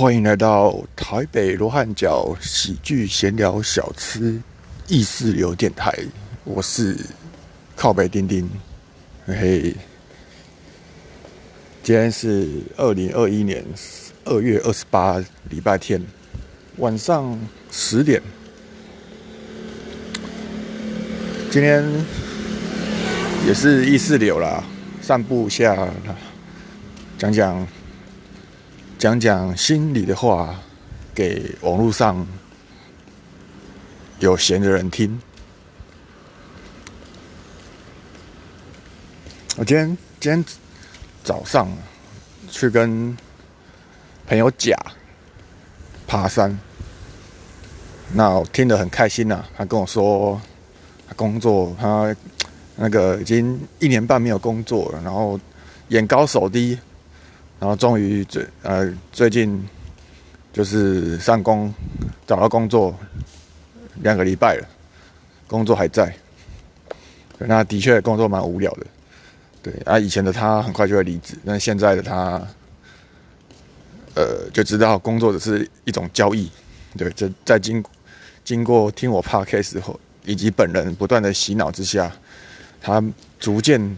欢迎来到台北罗汉角喜剧闲聊小吃意识流电台，我是靠北丁丁，嘿。今天是二零二一年二月二十八礼拜天晚上十点，今天也是意识流啦，散步下，讲讲。讲讲心里的话，给网络上有闲的人听。我今天今天早上去跟朋友甲爬山，那我听得很开心呐。他跟我说，他工作他那个已经一年半没有工作了，然后眼高手低。然后终于最呃最近就是上工找到工作两个礼拜了，工作还在。那的确工作蛮无聊的，对啊，以前的他很快就会离职，但现在的他，呃，就知道工作只是一种交易。对，这在经经过听我 podcast 后，以及本人不断的洗脑之下，他逐渐。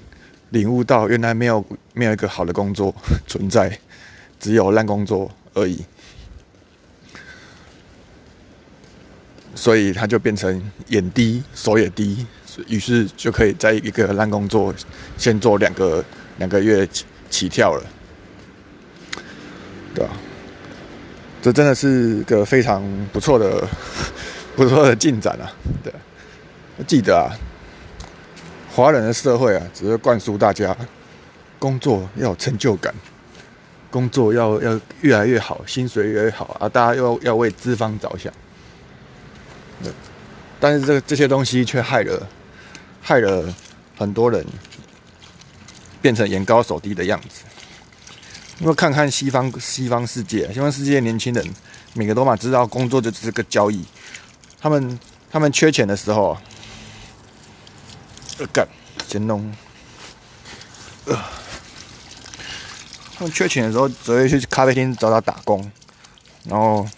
领悟到原来没有没有一个好的工作 存在，只有烂工作而已，所以他就变成眼低手也低，于是就可以在一个烂工作先做两个两个月起跳了，对吧？这真的是个非常不错的不错的进展啊！对，记得啊。华人的社会啊，只会灌输大家工作要有成就感，工作要要越来越好，薪水越来越好啊！大家要要为资方着想，但是这这些东西却害了害了很多人，变成眼高手低的样子。因为看看西方西方世界，西方世界年轻人每个都嘛知道工作就是个交易，他们他们缺钱的时候。干，先弄。呃，他们缺钱的时候，只会去咖啡厅找他打工，然后，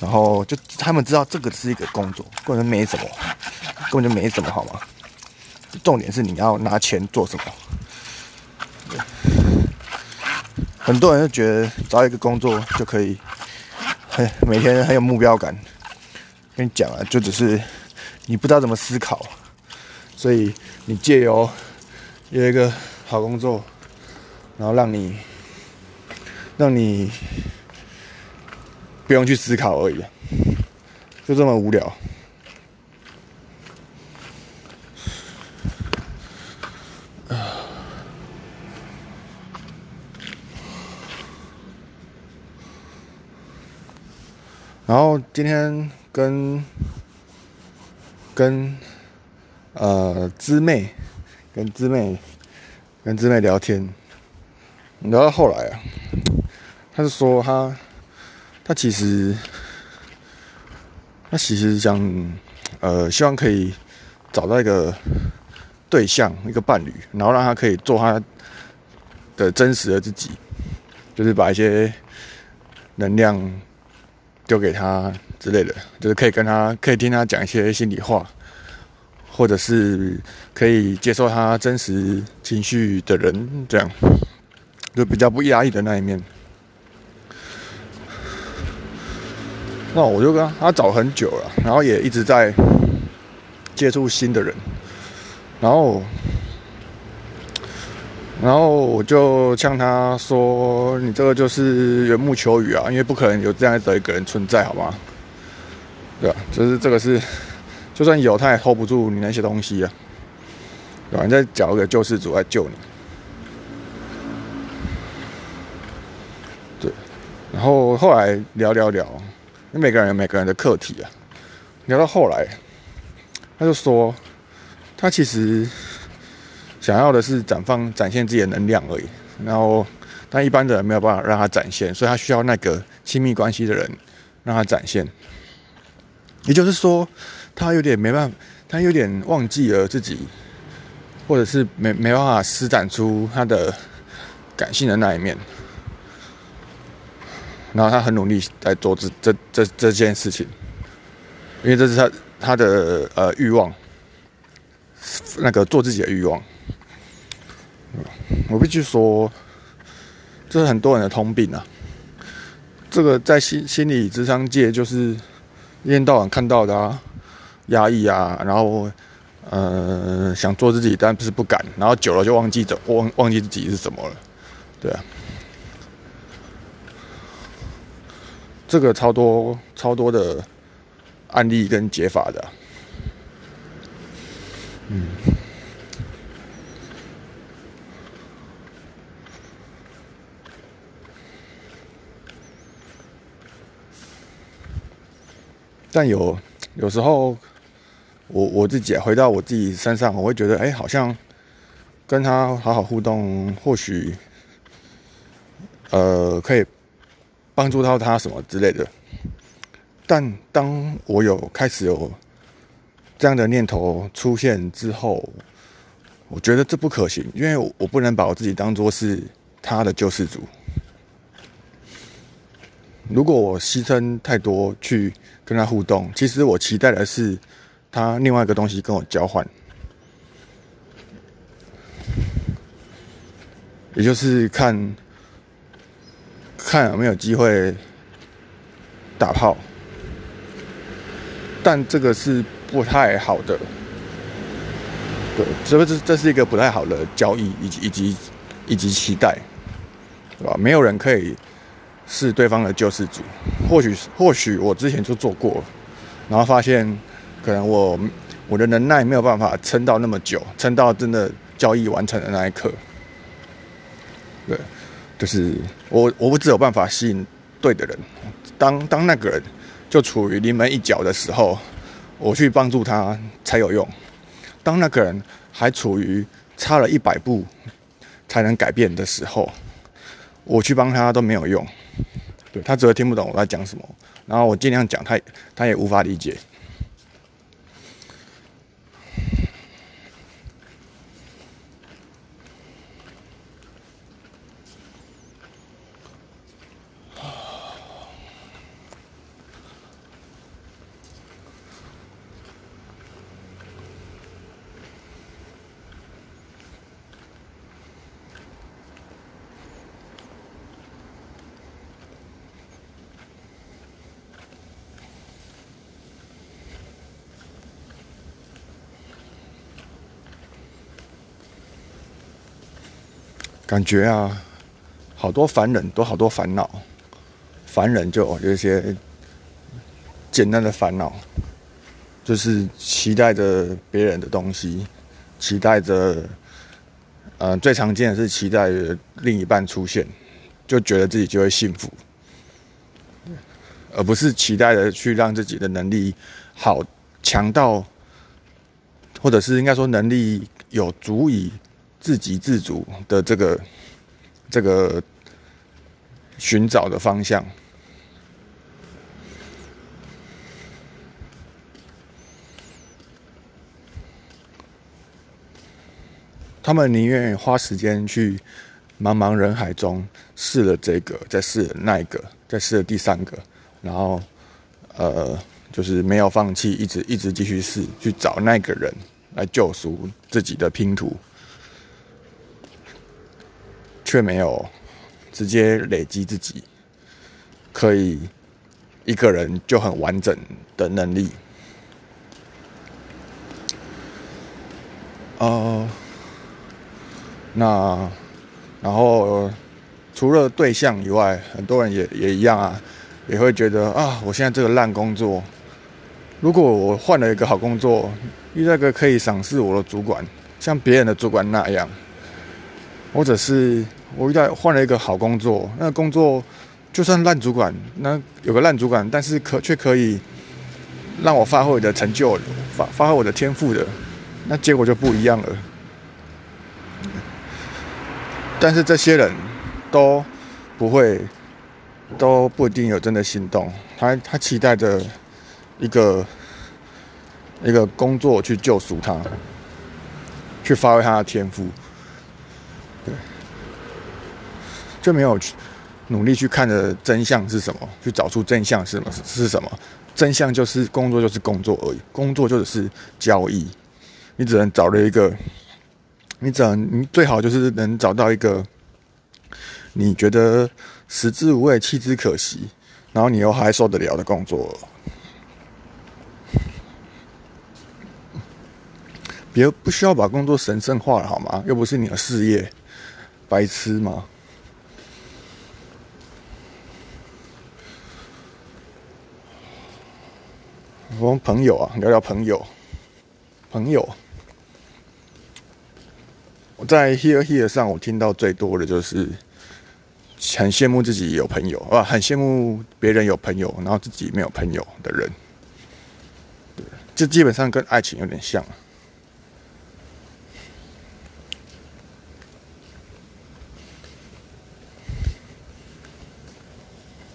然后就他们知道这个是一个工作，根本没什么，根本就没什么，好吗？重点是你要拿钱做什么？很多人就觉得找一个工作就可以，很每天很有目标感。跟你讲啊，就只是你不知道怎么思考。所以你借由有一个好工作，然后让你让你不用去思考而已，就这么无聊。然后今天跟跟。呃，姊妹跟姊妹跟姊妹聊天，聊到后来啊，他是说他他其实他其实想呃，希望可以找到一个对象，一个伴侣，然后让他可以做他的真实的自己，就是把一些能量丢给他之类的，就是可以跟他可以听他讲一些心里话。或者是可以接受他真实情绪的人，这样就比较不压抑的那一面。那我就跟他找很久了，然后也一直在接触新的人，然后，然后我就向他说：“你这个就是缘木求鱼啊，因为不可能有这样的一个人存在，好吗？对吧？就是这个是。”就算有，他也 hold 不住你那些东西啊，对吧？你再找一个救世主来救你，对。然后后来聊聊聊，因为每个人有每个人的课题啊。聊到后来，他就说，他其实想要的是绽放、展现自己的能量而已。然后，但一般的人没有办法让他展现，所以他需要那个亲密关系的人让他展现。也就是说。他有点没办法，他有点忘记了自己，或者是没没办法施展出他的感性的那一面。然后他很努力在做这这这这件事情，因为这是他他的呃欲望，那个做自己的欲望。我必须说，这是很多人的通病啊。这个在心心理智商界，就是一天到晚看到的啊，压抑啊，然后呃想做自己，但不是不敢，然后久了就忘记走，忘忘记自己是什么了，对啊。这个超多超多的案例跟解法的，嗯，但有有时候，我我自己回到我自己身上，我会觉得，哎，好像跟他好好互动，或许，呃，可以。帮助到他什么之类的，但当我有开始有这样的念头出现之后，我觉得这不可行，因为我不能把我自己当做是他的救世主。如果我牺牲太多去跟他互动，其实我期待的是他另外一个东西跟我交换，也就是看。看有没有机会打炮，但这个是不太好的，对，所以这这是一个不太好的交易，以及以及以及期待，对吧？没有人可以是对方的救世主，或许或许我之前就做过，然后发现可能我我的能耐没有办法撑到那么久，撑到真的交易完成的那一刻，对。就是我，我不只有办法吸引对的人。当当那个人就处于临门一脚的时候，我去帮助他才有用。当那个人还处于差了一百步才能改变的时候，我去帮他都没有用。对他只会听不懂我在讲什么，然后我尽量讲，他他也无法理解。感觉啊，好多凡人都好多烦恼，凡人就有一些简单的烦恼，就是期待着别人的东西，期待着，呃，最常见的是期待另一半出现，就觉得自己就会幸福，而不是期待的去让自己的能力好强到，或者是应该说能力有足以。自给自足的这个这个寻找的方向，他们宁愿花时间去茫茫人海中试了这个，再试了那一个，再试了第三个，然后呃，就是没有放弃，一直一直继续试，去找那个人来救赎自己的拼图。却没有直接累积自己可以一个人就很完整的能力。呃，那然后除了对象以外，很多人也也一样啊，也会觉得啊，我现在这个烂工作，如果我换了一个好工作，遇到一个可以赏识我的主管，像别人的主管那样，或者是。我遇到换了一个好工作，那工作就算烂主管，那有个烂主管，但是可却可以让我发挥我的成就，发发挥我的天赋的，那结果就不一样了。但是这些人都不会，都不一定有真的心动。他他期待着一个一个工作去救赎他，去发挥他的天赋。对就没有去努力去看的真相是什么？去找出真相是什么？是什么？真相就是工作就是工作而已，工作就只是交易。你只能找了一个，你只能你最好就是能找到一个你觉得食之无味，弃之可惜，然后你又还受得了的工作。别不需要把工作神圣化了好吗？又不是你的事业，白痴吗？我们朋友啊，聊聊朋友，朋友。我在 Here Here 上，我听到最多的就是很羡慕自己有朋友啊，很羡慕别人有朋友，然后自己没有朋友的人。对，这基本上跟爱情有点像。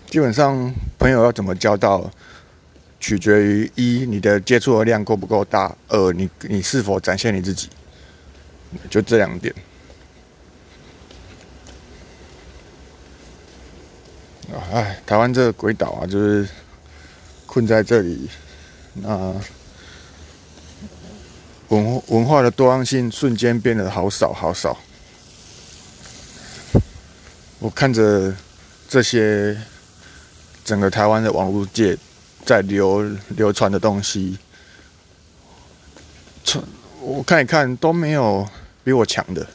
基本上，朋友要怎么交到？取决于一你的接触的量够不够大，二你你是否展现你自己，就这两点。啊，哎，台湾这个鬼岛啊，就是困在这里，那文文化的多样性瞬间变得好少好少。我看着这些整个台湾的网络界。在流流传的东西，传我看一看都没有比我强的，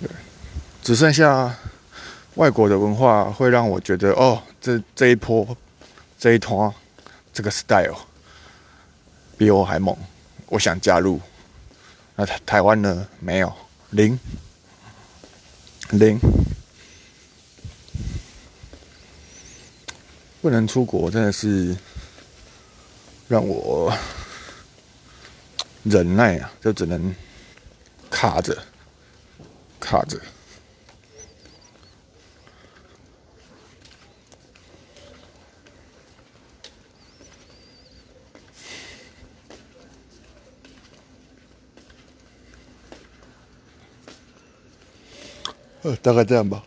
对，只剩下外国的文化会让我觉得哦，这这一波这一团这个 style 比我还猛，我想加入。那台台湾呢？没有零零。不能出国，真的是让我忍耐啊！就只能卡着，卡着。呃，大概这样吧。